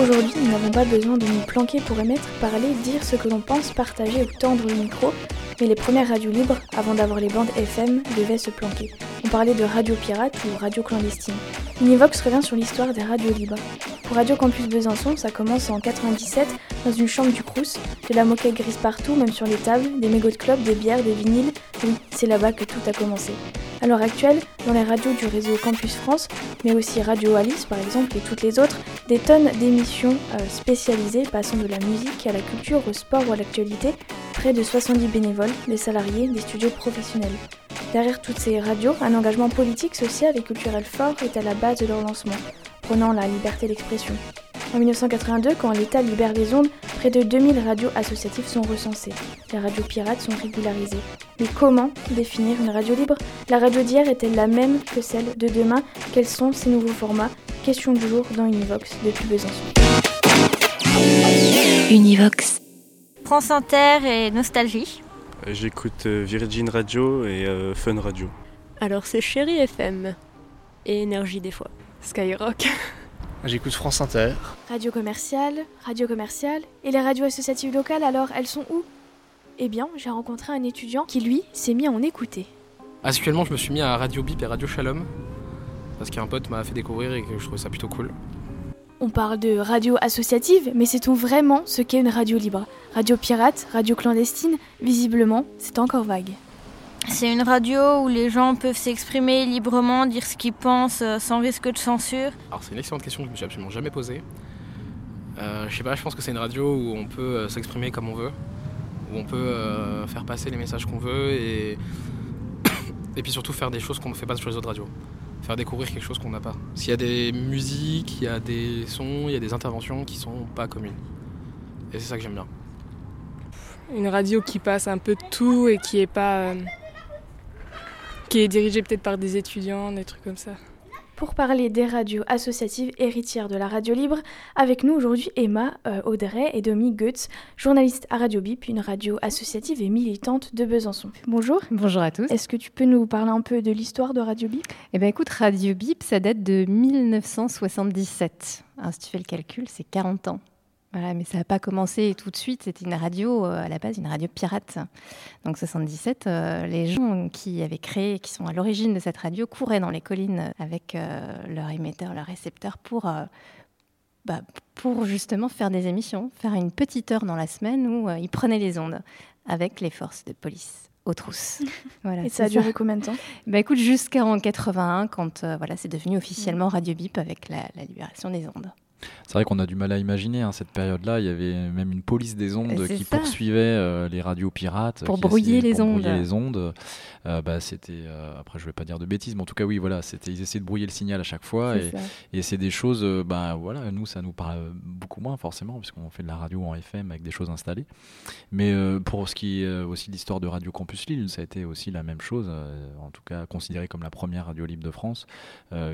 Aujourd'hui, nous n'avons pas besoin de nous planquer pour émettre, parler, dire ce que l'on pense, partager ou tendre le micro, mais les premières radios libres, avant d'avoir les bandes FM, devaient se planquer. On parlait de radio pirate ou radio clandestine. Univox revient sur l'histoire des radios libres. Pour Radio Campus Besançon, ça commence en 97 dans une chambre du Crous, de la moquette grise partout, même sur les tables, des mégots de club, des bières, des vinyles. C'est là-bas que tout a commencé. À l'heure actuelle, dans les radios du réseau Campus France, mais aussi Radio Alice par exemple et toutes les autres, des tonnes d'émissions euh, spécialisées passant de la musique à la culture, au sport ou à l'actualité, près de 70 bénévoles, des salariés, des studios professionnels. Derrière toutes ces radios, un engagement politique, social et culturel fort est à la base de leur lancement, prenant la liberté d'expression. En 1982, quand l'État libère les ondes, près de 2000 radios associatives sont recensées. Les radios pirates sont régularisées. Mais comment définir une radio libre? La radio d'hier est-elle la même que celle de demain? Quels sont ces nouveaux formats? Question du jour dans Univox depuis Besançon. Univox. France Inter et Nostalgie. J'écoute euh, Virgin Radio et euh, Fun Radio. Alors c'est Chéri FM et Énergie des fois. Skyrock. J'écoute France Inter. Radio commerciale, radio commerciale. Et les radios associatives locales, alors, elles sont où? Eh bien, j'ai rencontré un étudiant qui, lui, s'est mis à en écouter. Actuellement, je me suis mis à Radio Bip et Radio Shalom. Parce qu'un pote m'a fait découvrir et que je trouvais ça plutôt cool. On parle de radio associative, mais sait-on vraiment ce qu'est une radio libre? Radio pirate, radio clandestine Visiblement, c'est encore vague. C'est une radio où les gens peuvent s'exprimer librement, dire ce qu'ils pensent euh, sans risque de censure. Alors c'est une excellente question que je me suis absolument jamais posée. Euh, je sais pas, je pense que c'est une radio où on peut euh, s'exprimer comme on veut, où on peut euh, faire passer les messages qu'on veut et... et puis surtout faire des choses qu'on ne fait pas sur les autres radios. Faire découvrir quelque chose qu'on n'a pas. S'il y a des musiques, il y a des sons, il y a des interventions qui sont pas communes. Et c'est ça que j'aime bien. Une radio qui passe un peu de tout et qui est pas. euh, qui est dirigée peut-être par des étudiants, des trucs comme ça. Pour parler des radios associatives héritières de la radio libre, avec nous aujourd'hui Emma, euh, Audrey et Dominique Goetz, journaliste à Radio Bip, une radio associative et militante de Besançon. Bonjour. Bonjour à tous. Est-ce que tu peux nous parler un peu de l'histoire de Radio Bip? Eh bien, écoute, Radio Bip, ça date de 1977. Alors, si tu fais le calcul, c'est 40 ans. Voilà, mais ça n'a pas commencé tout de suite. C'était une radio, euh, à la base, une radio pirate. Donc, 77, euh, les gens qui avaient créé, qui sont à l'origine de cette radio, couraient dans les collines avec euh, leur émetteur, leur récepteur pour, euh, bah, pour justement faire des émissions, faire une petite heure dans la semaine où ils prenaient les ondes avec les forces de police aux trousses. Voilà, Et ça a duré combien de temps? Bah écoute, jusqu'en 81, quand voilà, c'est devenu officiellement Radio Bip avec la, la libération des ondes. C'est vrai qu'on a du mal à imaginer hein, cette période-là. Il y avait même une police des ondes qui ça. poursuivait euh, les radios pirates. Pour brouiller les pour ondes. brouiller les ondes. Euh, bah, c'était, euh, après, je vais pas dire de bêtises, mais en tout cas, oui, voilà, c'était, ils essayaient de brouiller le signal à chaque fois. Et, c'est des choses, bah, voilà, nous, ça nous parle beaucoup moins forcément, puisqu'on fait de la radio en FM avec des choses installées. Mais pour ce qui est aussi de l'histoire de Radio Campus Lille, ça a été aussi la même chose, en tout cas considéré comme la première radio libre de France,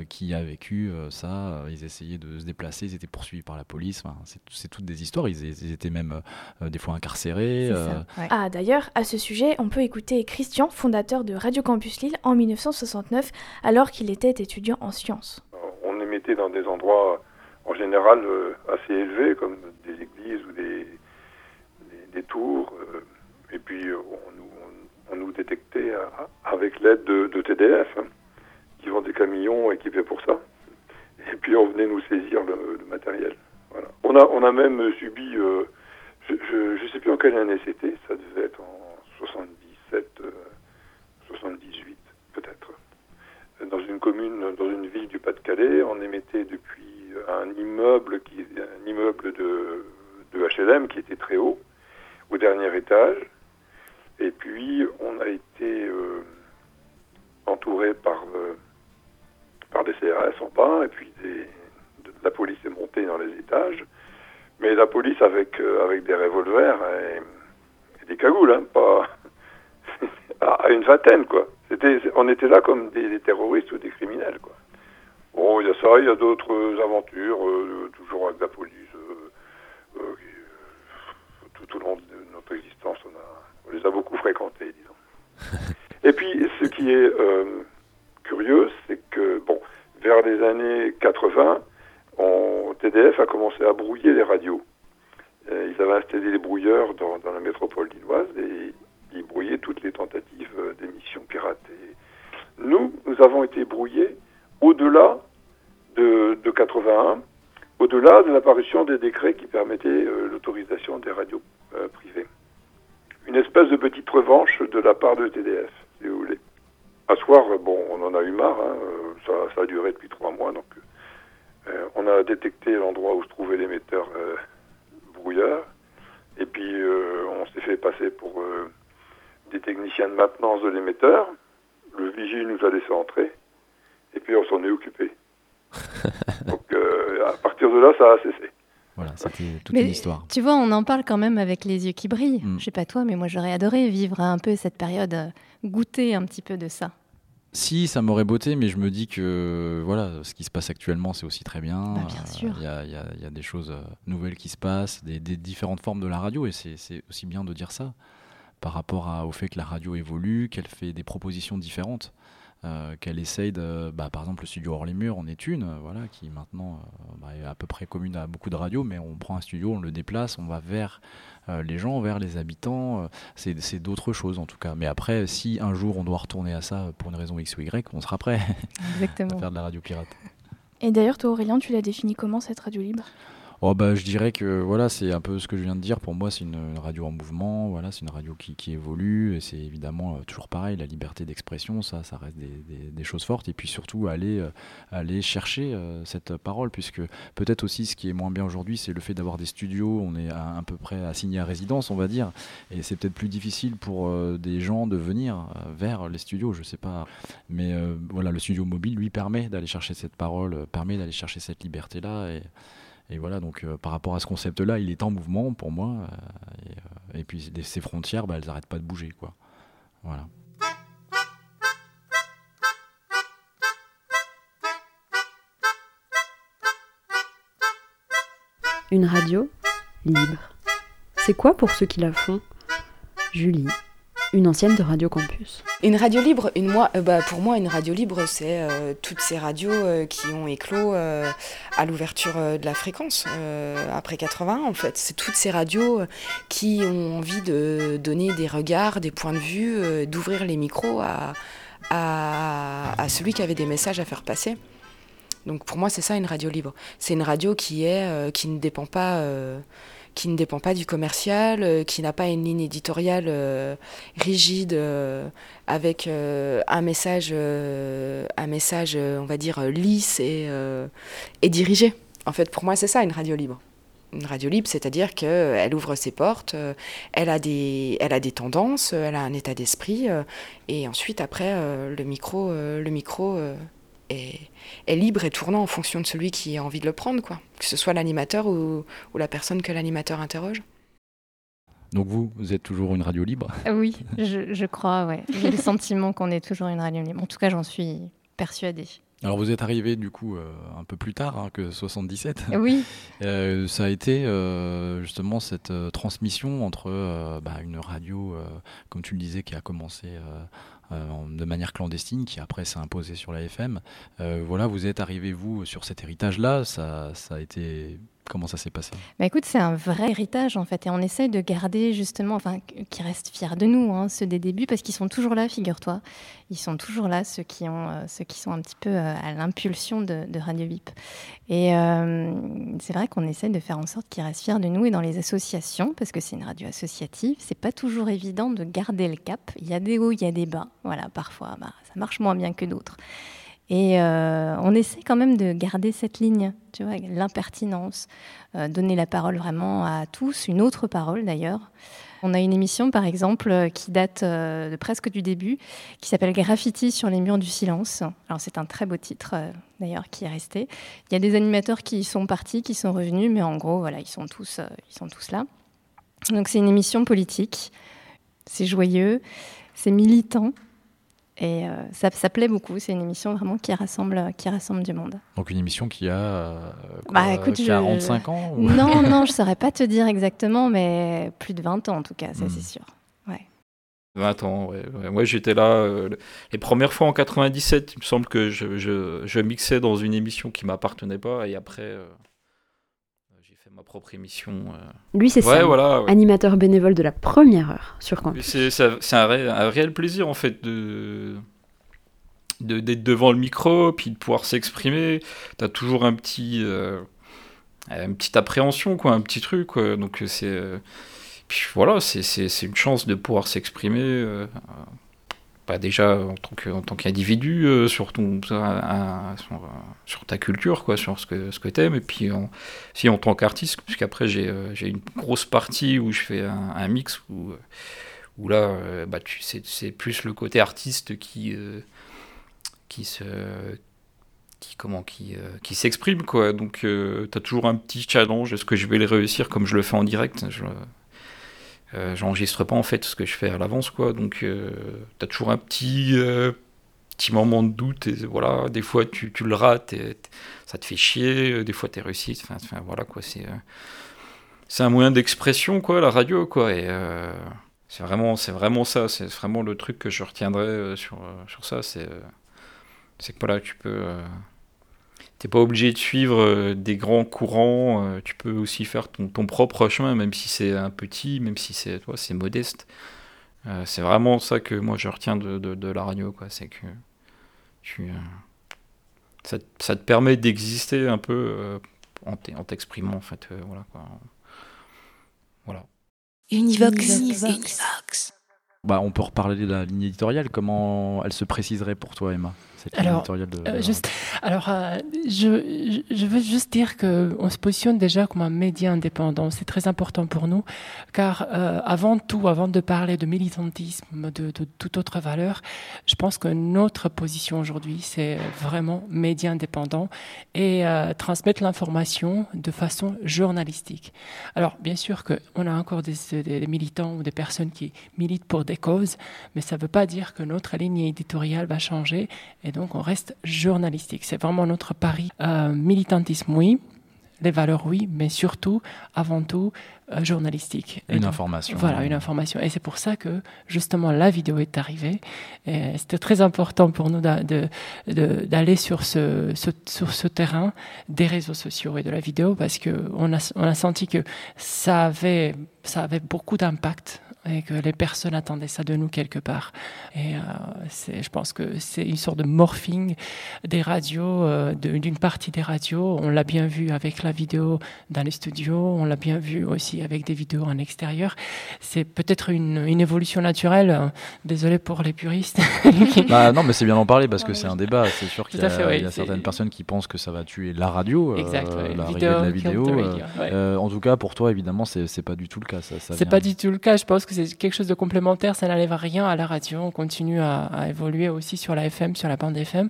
qui a vécu ça. Ils essayaient de se déplacer, ils étaient poursuivis par la police. Enfin, c'est, toutes des histoires. Ils, ils étaient même euh, des fois incarcérés. euh, Ah, d'ailleurs, à ce sujet, on peut écouter Christian, fondateur de Radio Campus Lille en 1969, alors qu'il était étudiant en sciences. On émettait dans des endroits en général euh, assez élevés, comme des églises ou des, des, des tours. euh, et puis euh, on, nous, on- on nous détectait euh, avec l'aide de, de TDF, hein, qui vont des camions équipés pour ça. Et puis on venait nous saisir le, matériel. Voilà. On, a, on a même subi, euh, je ne sais plus en quelle année c'était, ça devait être en 77, euh, 78 peut-être dans une commune, dans une ville du Pas-de-Calais. On émettait depuis un immeuble, qui, un immeuble de, de HLM qui était très haut, au dernier étage. Et puis, on a été euh, entouré par, euh, par des CRS en bas, et puis des, de- la police est montée dans les étages. Mais la police avec, euh, avec des revolvers et, des cagoules, hein, pas à une vingtaine, quoi. C'était, on était là comme des, terroristes ou des criminels, quoi. Bon, il y a ça, il y a d'autres aventures, toujours avec la police. tout, au long de notre existence, on, a, on les a beaucoup fréquentés, disons. Et puis, ce qui est curieux, c'est que, bon, vers les années 80, on, TDF a commencé à brouiller les radios. Euh, ils avaient installé des brouilleurs dans, la métropole lilloise et ils brouillaient toutes les tentatives d'émissions pirates. nous, nous avons été brouillés au-delà de, 81, au-delà de l'apparition des décrets qui permettaient euh, l'autorisation des radios euh, privées. Une espèce de petite revanche de la part de TDF, si vous voulez. À soir, bon, on en a eu marre, hein, ça, ça, a duré depuis trois mois, donc euh, on a détecté l'endroit où se trouvait l'émetteur euh, brouilleur. Et puis, euh, on s'est fait passer pour des techniciens de maintenance de l'émetteur. Le vigile nous a laissé entrer. Et puis, on s'en est occupé. Donc, à partir de là, ça a cessé. Voilà, c'était toute une histoire. Tu vois, on en parle quand même avec les yeux qui brillent. Je mm. Je sais pas toi, mais moi j'aurais adoré vivre un peu cette période, goûter un petit peu de ça. Si, ça m'aurait beauté, mais je me dis que voilà, ce qui se passe actuellement, c'est aussi très bien. Bah, bien sûr. Il y, a, des choses euh, nouvelles qui se passent, des, différentes formes de la radio, et c'est aussi bien de dire ça par rapport au fait que la radio évolue, qu'elle fait des propositions différentes. Euh, qu'elle essaye de, bah, par exemple le studio hors les murs en est une, euh, voilà, qui maintenant bah, est à peu près commune à beaucoup de radios, mais on prend un studio, on le déplace, on va vers euh, les gens, vers les habitants. Euh, c'est d'autres choses en tout cas. Mais après, si un jour on doit retourner à ça pour une raison X ou Y, on sera prêt à faire de la radio pirate. Et d'ailleurs, toi Aurélien, tu l'as défini comment cette radio libre? Oh bah, je dirais que voilà, c'est un peu ce que je viens de dire. Pour moi, c'est une, radio en mouvement. Voilà, c'est une radio qui, évolue. Et c'est évidemment euh, toujours pareil, la liberté d'expression, ça, ça reste des, choses fortes. Et puis surtout, aller, euh, aller chercher euh, cette parole, puisque peut-être aussi ce qui est moins bien aujourd'hui, c'est le fait d'avoir des studios. On est à, peu près assigné à résidence, on va dire. Et c'est peut-être plus difficile pour des gens de venir vers les studios, je sais pas. Mais voilà, le studio mobile lui permet d'aller chercher cette parole, permet d'aller chercher cette liberté-là. Et, et voilà, donc euh, par rapport à ce concept-là, il est en mouvement pour moi. Euh, euh, et, puis ces frontières, bah, elles n'arrêtent pas de bouger. Quoi. Voilà. Une radio libre. C'est quoi pour ceux qui la font? Julie, une ancienne de Radio Campus. Une radio libre, une, moi, euh, bah, pour moi, une radio libre, c'est euh, toutes ces radios euh, qui ont éclos à l'ouverture de la fréquence après 80, en fait. C'est toutes ces radios qui ont envie de donner des regards, des points de vue, d'ouvrir les micros à, à, à, celui qui avait des messages à faire passer. Donc pour moi, c'est ça une radio libre. C'est une radio qui, est, qui ne dépend pas qui ne dépend pas du commercial, euh, qui n'a pas une ligne éditoriale euh, rigide euh, avec un message, un message, on va dire, lisse et, et dirigé. En fait, pour moi, c'est ça une radio libre une radio libre, c'est-à-dire qu'elle ouvre ses portes, elle a des, elle a des tendances, elle a un état d'esprit, et ensuite après le micro, le micro est, libre et tournant en fonction de celui qui a envie de le prendre, quoi. Que ce soit l'animateur ou, la personne que l'animateur interroge. Donc vous, vous êtes toujours une radio libre? Oui, je, crois, ouais. J'ai le sentiment qu'on est toujours une radio libre. En tout cas, j'en suis persuadée. Alors vous êtes arrivé du coup euh, un peu plus tard hein, que 77. Oui. Euh, ça a été euh, justement cette transmission entre bah, une radio, comme tu le disais, qui a commencé de manière clandestine, qui après s'est imposée sur la FM. voilà, vous êtes arrivé vous sur cet héritage-là. Ça, ça a été Comment ça s'est passé bah Écoute, c'est un vrai héritage en fait, et on essaye de garder justement, enfin, qu'ils restent fiers de nous, hein, ceux des débuts, parce qu'ils sont toujours là, figure-toi. Ils sont toujours là, ceux qui, ont, euh, ceux qui sont un petit peu euh, à l'impulsion de, Radio VIP. Et euh, c'est vrai qu'on essaye de faire en sorte qu'ils restent fiers de nous, et dans les associations, parce que c'est une radio associative, c'est pas toujours évident de garder le cap. Il y a des hauts, il y a des bas. Voilà, parfois, bah, ça marche moins bien que d'autres. Et euh, on essaie quand même de garder cette ligne, tu vois, l'impertinence, euh, donner la parole vraiment à tous, une autre parole d'ailleurs. On a une émission, par exemple, euh, qui date de presque du début, qui s'appelle Graffiti sur les murs du silence. Alors c'est un très beau titre, d'ailleurs, qui est resté. Il y a des animateurs qui sont partis, qui sont revenus, mais en gros, voilà, ils sont tous, ils sont tous là. Donc c'est une émission politique c'est joyeux, c'est militant. Et euh, ça, ça, plaît beaucoup. C'est une émission vraiment qui rassemble, qui rassemble du monde. Donc une émission qui a euh, quoi, bah, écoute, 45 je... ans ou... Non, non, je ne saurais pas te dire exactement, mais plus de 20 ans en tout cas, ça mmh. c'est sûr. Ouais. 20 ans, ouais. ouais. Moi j'étais là euh, les premières fois en 97, il me semble que je, je, je mixais dans une émission qui m'appartenait pas et après euh, j'ai fait ma propre émission. Euh... Lui c'est ouais, ça, voilà, ouais. animateur bénévole de la première heure sur Campus. C'est un, ré, un, réel plaisir en fait de d'être de, devant le micro puis de pouvoir s'exprimer. T'as toujours un petit euh, une petite appréhension quoi, un petit truc quoi. donc c'est puis voilà, c'est une chance de pouvoir s'exprimer, euh, déjà en tant qu'individu euh, sur, ton, un, sur, ta culture, quoi, sur ce que, ce que tu aimes, et puis en, si en tant qu'artiste, puisqu'après j'ai une grosse partie où je fais un, mix où, où là, euh, bah, c'est plus le côté artiste qui, qui se qui comment qui, qui s'exprime quoi. Donc tu as toujours un petit challenge. Est-ce que je vais le réussir comme je le fais en direct? Euh, J'enregistre pas en fait ce que je fais à l'avance, quoi. Donc, euh, t'as toujours un petit, euh, petit moment de doute. Et voilà, des fois tu, tu le rates, et ça te fait chier. Des fois t'es réussi. Enfin, enfin, voilà quoi. C'est c'est un moyen d'expression, quoi, la radio, quoi. Et c'est vraiment, c'est vraiment ça. C'est vraiment le truc que je retiendrai sur sur ça. C'est c'est que voilà, tu peux t'es pas obligé de suivre euh, des grands courants, euh, tu peux aussi faire ton, ton propre chemin, même si c'est un petit, même si c'est toi, c'est modeste. Euh, c'est vraiment ça que moi je retiens de, de, de la radio, quoi. C'est que tu, ça, ça, te permet d'exister un peu en t'exprimant, en fait. voilà, quoi. Voilà. Univox. Univox. Univox. Bah, on peut reparler de la ligne éditoriale. Comment elle se préciserait pour toi, Emma? Alors, de, euh, juste, alors euh, je, je, veux juste dire qu'on se positionne déjà comme un média indépendant. C'est très important pour nous, car euh, avant tout, avant de parler de militantisme, de, de, toute autre valeur, je pense que notre position aujourd'hui, c'est vraiment média indépendant et euh, transmettre l'information de façon journalistique. Alors, bien sûr qu'on a encore des, des, des militants ou des personnes qui militent pour des causes, mais ça ne veut pas dire que notre ligne éditoriale va changer et donc on reste journalistique. C'est vraiment notre pari. Euh, militantisme, oui. Les valeurs, oui, mais surtout, avant tout, euh, journalistique. Une donc, information. Voilà, une information. Et c'est pour ça que, justement, la vidéo est arrivée. C'était très important pour nous d'aller sur, ce, ce, sur ce terrain des réseaux sociaux et de la vidéo parce qu'on a, on a senti que ça avait, ça avait beaucoup d'impact et que les personnes attendaient ça de nous quelque part. Et euh, c'est, je pense que c'est une sorte de morphing des radios, euh, d'une partie des radios. On l'a bien vu avec la vidéo dans les studios, on l'a bien vu aussi avec des vidéos en extérieur. C'est peut-être une, une évolution naturelle. Désolé pour les puristes. bah, non, mais c'est bien d'en parler parce que c'est un débat. C'est sûr qu'il y a, fait, oui, il y a certaines personnes qui pensent que ça va tuer la radio, exact, euh, oui. la vidéo, de la vidéo. Ouais. en tout cas, pour toi, évidemment, c'est, c'est pas du tout le cas. Ça, ça c'est pas du tout le cas. Je pense que c'est quelque chose de complémentaire, ça n'enlève rien à la radio. On continue à, évoluer aussi sur la FM, sur la bande FM.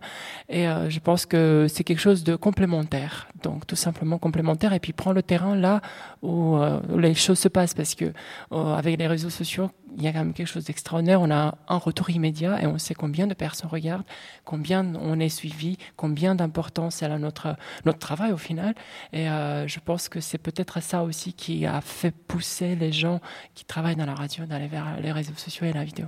Et euh, je pense que c'est quelque chose de complémentaire. Donc tout simplement complémentaire. Et puis prend le terrain là où, euh, les choses se passent. Parce que euh, avec les réseaux sociaux, il y a quand même quelque chose d'extraordinaire. On a un retour immédiat et on sait combien de personnes regardent, combien on est suivi, combien d'importance elle a notre, notre travail au final. Et je pense que c'est peut-être ça aussi qui a fait pousser les gens qui travaillent dans la radio d'aller vers les réseaux sociaux et la vidéo.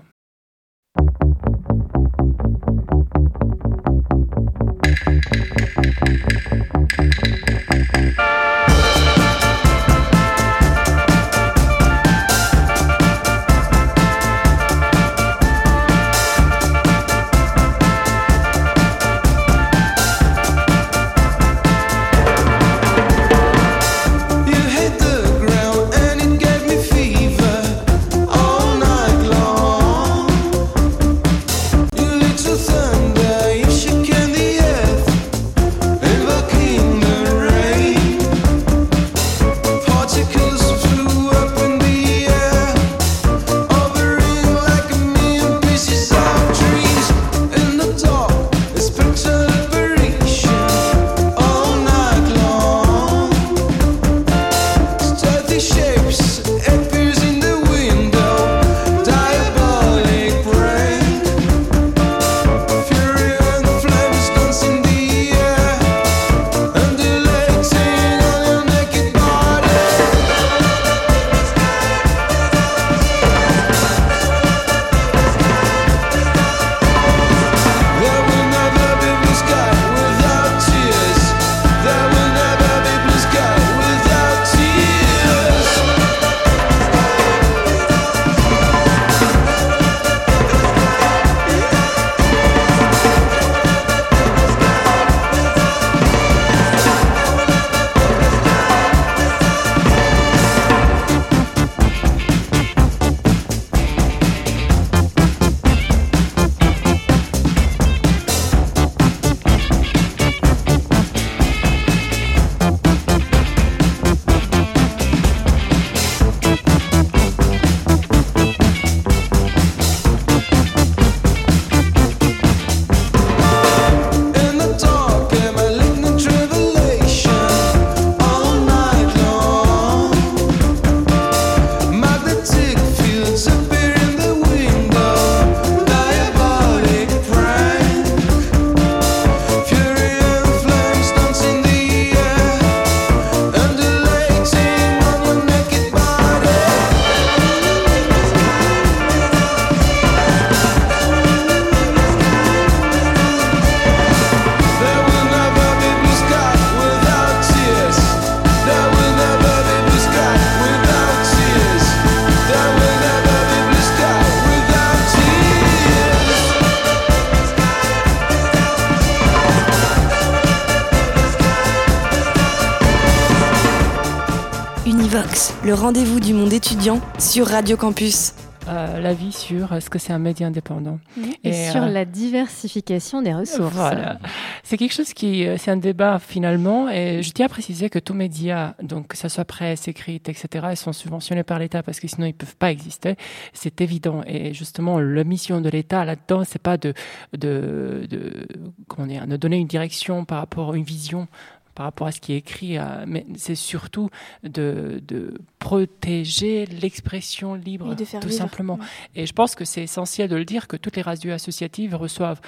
Le rendez-vous du monde étudiant sur Radio Campus. Euh, l'avis sur ce que c'est un média indépendant. Et, sur la diversification des ressources. Voilà. C'est quelque chose qui, c'est un débat finalement, et je tiens à préciser que tous médias, donc que ce soit presse, écrite, etc., ils sont subventionnés par l'État parce que sinon ils peuvent pas exister. C'est évident. Et justement, la mission de l'État là-dedans, c'est pas de, de, de, comment dire, de donner une direction par rapport à une vision par rapport à ce qui est écrit, mais c'est surtout de, de protéger l'expression libre, tout simplement. Et je pense que c'est essentiel de le dire que toutes les radios associatives reçoivent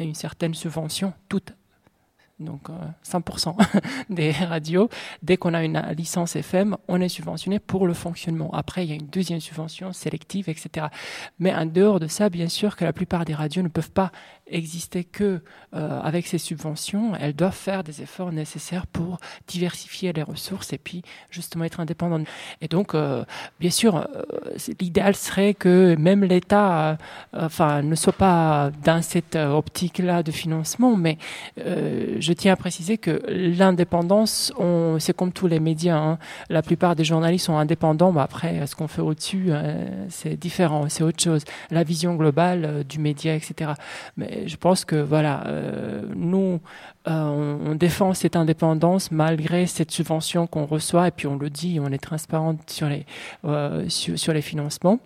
une certaine subvention, toutes donc 100% des radios, dès qu'on a une licence FM, on est subventionné pour le fonctionnement. Après, il y a une deuxième subvention sélective, etc. Mais en dehors de ça, bien sûr que la plupart des radios ne peuvent pas exister que euh, avec ces subventions. Elles doivent faire des efforts nécessaires pour diversifier les ressources et puis justement être indépendantes. Et donc, euh, bien sûr, euh, l'idéal serait que même l'État, enfin, ne soit pas dans cette optique-là de financement. Mais je tiens à préciser que l'indépendance, c'est comme tous les médias. Hein. La plupart des journalistes sont indépendants. Mais après, ce qu'on fait au-dessus, c'est différent, c'est autre chose. La vision globale du média, etc. Mais je pense que voilà, euh, nous, euh, on, défend cette indépendance malgré cette subvention qu'on reçoit et puis on le dit, on est transparent sur les euh, sur, les financements,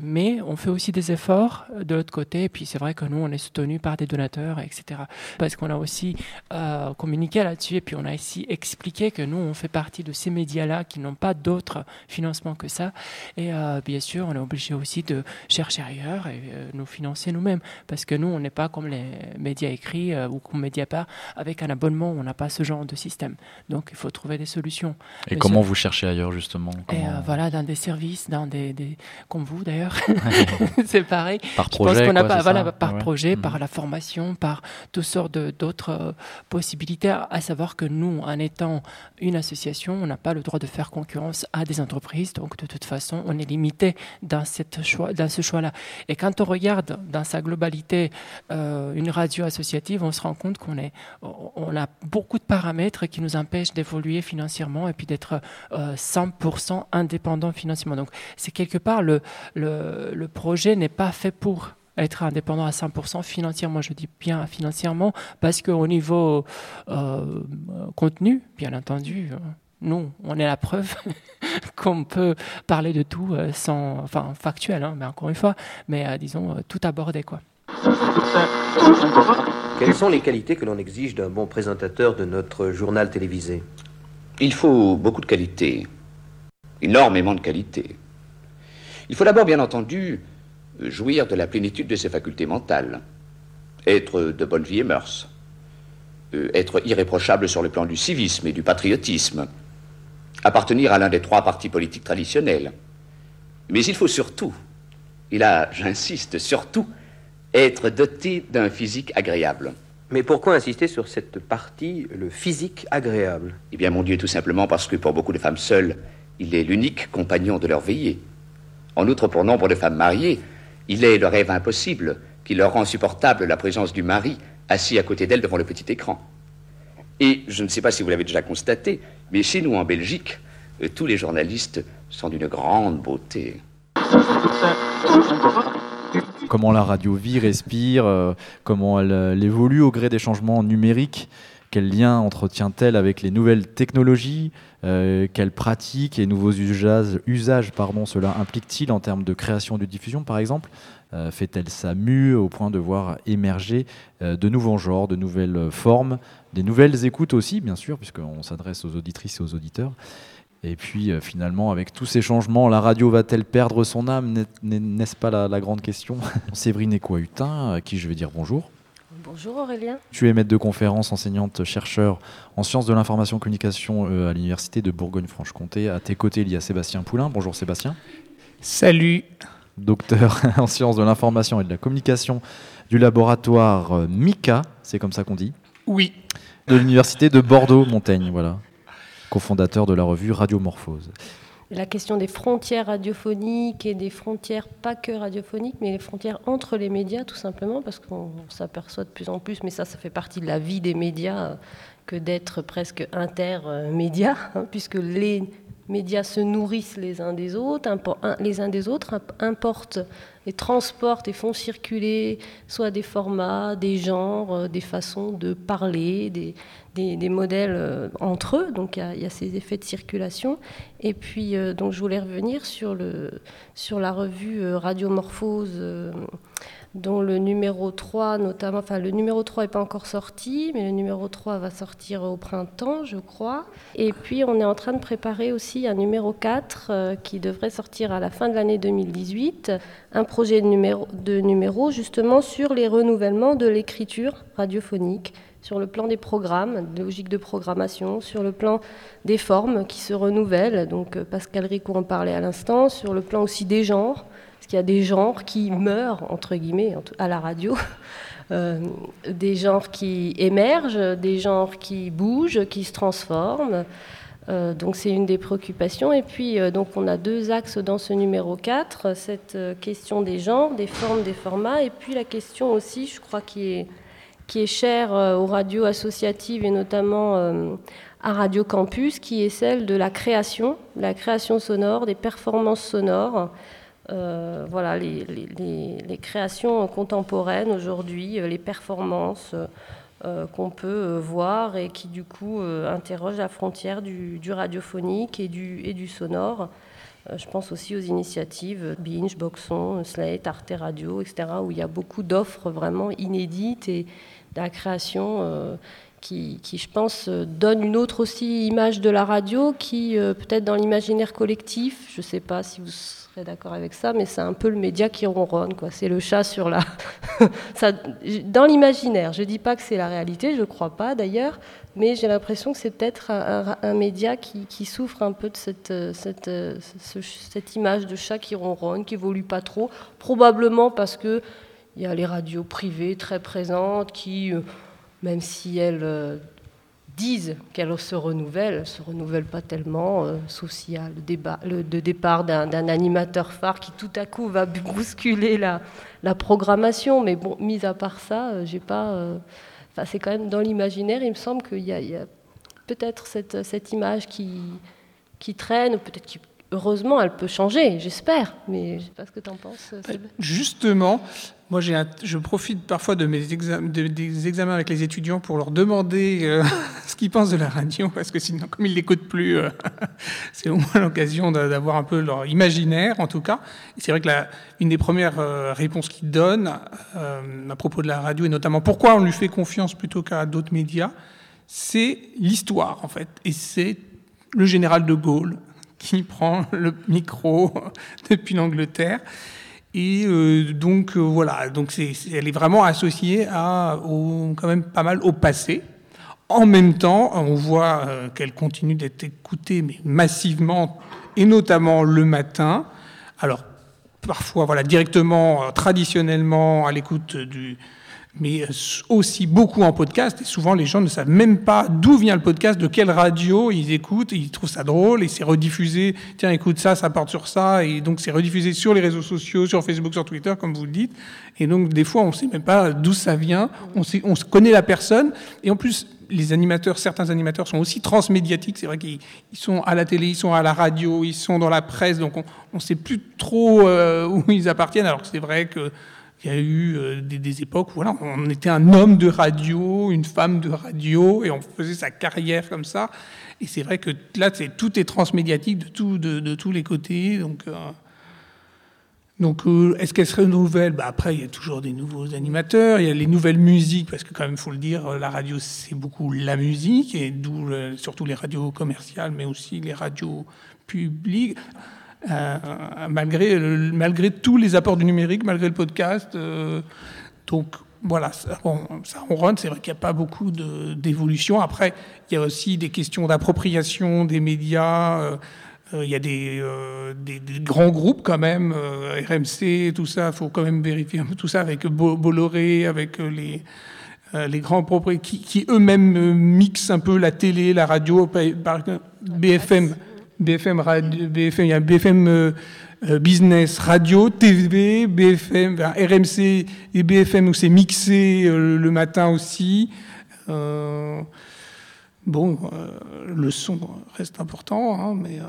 mais on fait aussi des efforts de l'autre côté et puis c'est vrai que nous on est soutenu par des donateurs etc. Parce qu'on a aussi euh, communiqué là-dessus et puis on a aussi expliqué que nous on fait partie de ces médias-là qui n'ont pas d'autres financements que ça. Et bien sûr on est obligé aussi de chercher ailleurs et nous financer nous-mêmes. Parce que nous on n'est pas comme les médias écrits ou comme Mediapart avec un abonnement, on n'a pas ce genre de système. Donc il faut trouver des solutions. Et comment vous cherchez ailleurs justement Et euh, voilà, dans des services, dans des, des... comme vous d'ailleurs, c'est pareil. Par projet, quoi, pas, voilà, par projet, par mhm. la formation, par toutes sortes d'autres euh, possibilités. À savoir que nous, en étant une association, on n'a pas le droit de faire concurrence à des entreprises. Donc de toute façon, on est limité dans cette choix, dans ce choix-là. Et quand on regarde dans sa globalité euh, une radio associative, on se rend compte qu'on est on a beaucoup de paramètres qui nous empêchent d'évoluer financièrement et puis d'être 100% euh, indépendant financièrement. Donc, c'est quelque part le, le, projet n'est pas fait pour être indépendant à 100% financièrement. Je dis bien financièrement parce qu'au niveau euh, contenu, bien entendu, euh, nous, on est la preuve qu'on peut parler de tout sans, enfin, factuel, hein, mais encore une fois, mais disons tout aborder quoi. Quelles sont les qualités que l'on exige d'un bon présentateur de notre journal télévisé? Il faut beaucoup de qualités, énormément de qualités. Il faut d'abord, bien entendu, jouir de la plénitude de ses facultés mentales, être de bonne vie et mœurs, euh, être irréprochable sur le plan du civisme et du patriotisme, appartenir à l'un des trois partis politiques traditionnels. Mais il faut surtout, et là j'insiste, surtout, être doté d'un physique agréable. Mais pourquoi insister sur cette partie, le physique agréable Eh bien, mon Dieu, tout simplement parce que pour beaucoup de femmes seules, il est l'unique compagnon de leur veillée. En outre, pour nombre de femmes mariées, il est le rêve impossible qui leur rend supportable la présence du mari assis à côté d'elle devant le petit écran. Et je ne sais pas si vous l'avez déjà constaté, mais chez nous en Belgique, euh, tous les journalistes sont d'une grande beauté comment la radio vit, respire, euh, comment euh, elle, évolue au gré des changements numériques, quel lien entretient-elle avec les nouvelles technologies, euh, quelles pratiques et nouveaux usages, usages pardon, cela implique-t-il en termes de création de diffusion par exemple Fait-elle sa mue au point de voir émerger de nouveaux genres, de nouvelles formes, des nouvelles écoutes aussi, bien sûr, puisqu'on s'adresse aux auditrices et aux auditeurs et puis euh, finalement, avec tous ces changements, la radio va-t-elle perdre son âme N'est-ce pas la, grande question Séverine Écoihutin, à qui je vais dire bonjour. Bonjour Aurélien. Tu es maître de conférence, enseignante, chercheur en sciences de l'information et communication euh, à l'Université de Bourgogne-Franche-Comté. À tes côtés, il y a Sébastien Poulain. Bonjour Sébastien. Salut. Docteur en sciences de l'information et de la communication du laboratoire euh, MICA, c'est comme ça qu'on dit Oui. De l'Université de Bordeaux-Montaigne, voilà cofondateur de la revue Radiomorphose. La question des frontières radiophoniques et des frontières pas que radiophoniques, mais les frontières entre les médias, tout simplement, parce qu'on s'aperçoit de plus en plus, mais ça, ça fait partie de la vie des médias, que d'être presque intermédiaires, hein, puisque les médias se nourrissent les uns des autres, les uns des autres, importent et transportent et font circuler soit des formats, des genres, euh, des façons de parler, des, modèles euh, entre eux. Donc il y, a ces effets de circulation. Et puis euh, donc je voulais revenir sur la revue Radiomorphose dont le numéro 3 notamment, enfin le numéro 3 n'est pas encore sorti, mais le numéro 3 va sortir au printemps, je crois. Et puis on est en train de préparer aussi un numéro 4 euh, qui devrait sortir à la fin de l'année 2018, un projet de numéro, de justement sur les renouvellements de l'écriture radiophonique sur le plan des programmes, de logique de programmation, sur le plan des formes qui se renouvellent, donc euh, Pascal Rico en parlait à l'instant, sur le plan aussi des genres, parce qu'il y a des genres qui meurent, entre guillemets, à la radio, euh, des genres qui émergent, des genres qui bougent, qui se transforment. Euh, donc c'est une des préoccupations. Et puis euh, donc on a deux axes dans ce numéro 4, cette question des genres, des formes, des formats, et puis la question aussi, je crois, qui est, qui est chère aux radios associatives et notamment à Radio Campus, qui est celle de la création, la création sonore, des performances sonores. Euh, voilà, les, créations contemporaines aujourd'hui, euh, les performances euh, qu'on peut voir et qui du coup interrogent la frontière du, radiophonique et du, et du sonore. je pense aussi aux initiatives Binge, Boxon, Slate, Arte Radio, etc., où il y a beaucoup d'offres vraiment inédites et de la création qui, qui, je pense, donne une autre aussi image de la radio qui, peut-être dans l'imaginaire collectif, je ne sais pas si vous d'accord avec ça, mais c'est un peu le média qui ronronne, quoi. C'est le chat sur la. dans l'imaginaire, je ne dis pas que c'est la réalité, je ne crois pas d'ailleurs, mais j'ai l'impression que c'est peut-être un, média qui, souffre un peu de cette, cette, cette, image de chat qui ronronne, qui évolue pas trop, probablement parce que il y a les radios privées très présentes qui, euh, même si elles euh, disent qu'elle se renouvelle, ne se renouvelle pas tellement, euh, sauf s'il y a le, débat, le départ d'un animateur phare qui tout à coup va bousculer la, la programmation. Mais bon, mis à part ça, euh, j'ai pas. Euh, c'est quand même dans l'imaginaire, il me semble qu'il y a, a peut-être cette, cette, image qui, qui traîne, peut-être qui heureusement, elle peut changer, j'espère. Mais je ne sais pas ce que tu en penses. Bah, justement, moi, je profite parfois de mes des examens avec les étudiants pour leur demander euh, ce qu'ils pensent de la radio, parce que sinon, comme ils ne l'écoutent plus, euh, c'est au moins l'occasion d'avoir un peu leur imaginaire, en tout cas. C'est vrai que la, une des premières euh, réponses qu'ils donnent à propos de la radio, et notamment pourquoi on lui fait confiance plutôt qu'à d'autres médias, c'est l'histoire, en fait. Et c'est le général de Gaulle qui prend le micro depuis l'Angleterre. Et euh, donc euh, voilà, donc elle est vraiment associée à, quand même pas mal au passé. En même temps, on voit euh, qu'elle continue d'être écoutée mais massivement, et notamment le matin. Alors parfois, voilà, directement, traditionnellement, à l'écoute du, mais aussi beaucoup en podcast. Et souvent, les gens ne savent même pas d'où vient le podcast, de quelle radio ils écoutent. Ils trouvent ça drôle et c'est rediffusé. Tiens, écoute ça, ça part sur ça. Et donc, c'est rediffusé sur les réseaux sociaux, sur Facebook, sur Twitter, comme vous le dites. Et donc, des fois, on ne sait même pas d'où ça vient. On, sait, on connaît la personne. Et en plus, les animateurs, certains animateurs sont aussi transmédiatiques. C'est vrai qu'ils sont à la télé, ils sont à la radio, ils sont dans la presse. Donc, on ne sait plus trop euh, où ils appartiennent. Alors que c'est vrai que il y a eu euh, des, époques où voilà, on était un homme de radio, une femme de radio, et on faisait sa carrière comme ça. Et c'est vrai que là, tout est transmédiatique de, tout, de, tous les côtés. Donc, euh, donc euh, est-ce qu'elle se renouvelle bah, Après, il y a toujours des nouveaux animateurs, il y a les nouvelles musiques, parce que quand même, il faut le dire, la radio, c'est beaucoup la musique, et d'où surtout les radios commerciales, mais aussi les radios publiques. Euh, malgré, malgré tous les apports du numérique, malgré le podcast. Euh, donc voilà, ça, bon, ça ronronne. C'est vrai qu'il n'y a pas beaucoup d'évolution. Après, il y a aussi des questions d'appropriation des médias. Euh, il y a des, grands groupes quand même, RMC, tout ça. Il faut quand même vérifier un peu tout ça avec Bolloré, avec les les grands propriétaires qui, eux-mêmes mixent un peu la télé, la radio, BFM. BFM, il y a BFM euh, euh, Business Radio, TV, BFM, RMC et BFM où c'est mixé euh, le matin aussi. Bon, le son reste important, hein, mais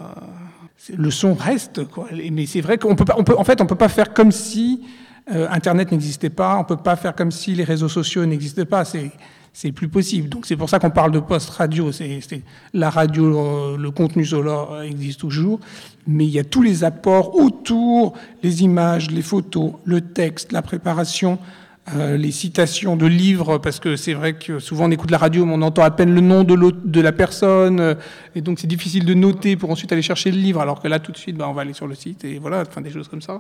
le son reste. Mais c'est vrai qu'on peut pas, on peut, en fait, on peut pas faire comme si Internet n'existait pas, on peut pas faire comme si les réseaux sociaux n'existaient pas. C'est c'est plus possible. Donc c'est pour ça qu'on parle de post-radio. C'est la radio, le contenu sonore existe toujours, mais il y a tous les apports autour, les images, les photos, le texte, la préparation. Euh, les citations de livres, parce que c'est vrai que souvent on écoute la radio, mais on entend à peine le nom de, la personne, euh, et donc c'est difficile de noter pour ensuite aller chercher le livre, alors que là tout de suite, bah, on va aller sur le site, et voilà, enfin, des choses comme ça.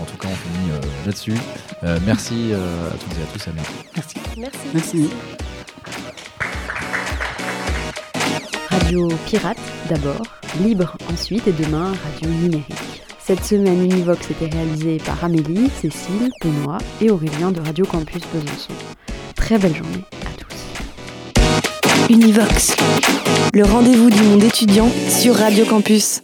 En tout cas, on finit euh, là-dessus. merci à toutes et à tous, à Merci. Merci. merci. Radio Pirate d'abord, libre ensuite, et demain Radio Numérique. Cette semaine, Univox était réalisée par Amélie, Cécile, Benoît et Aurélien de Radio Campus Besançon. Très belle journée à tous. Univox, le rendez-vous du monde étudiant sur Radio Campus.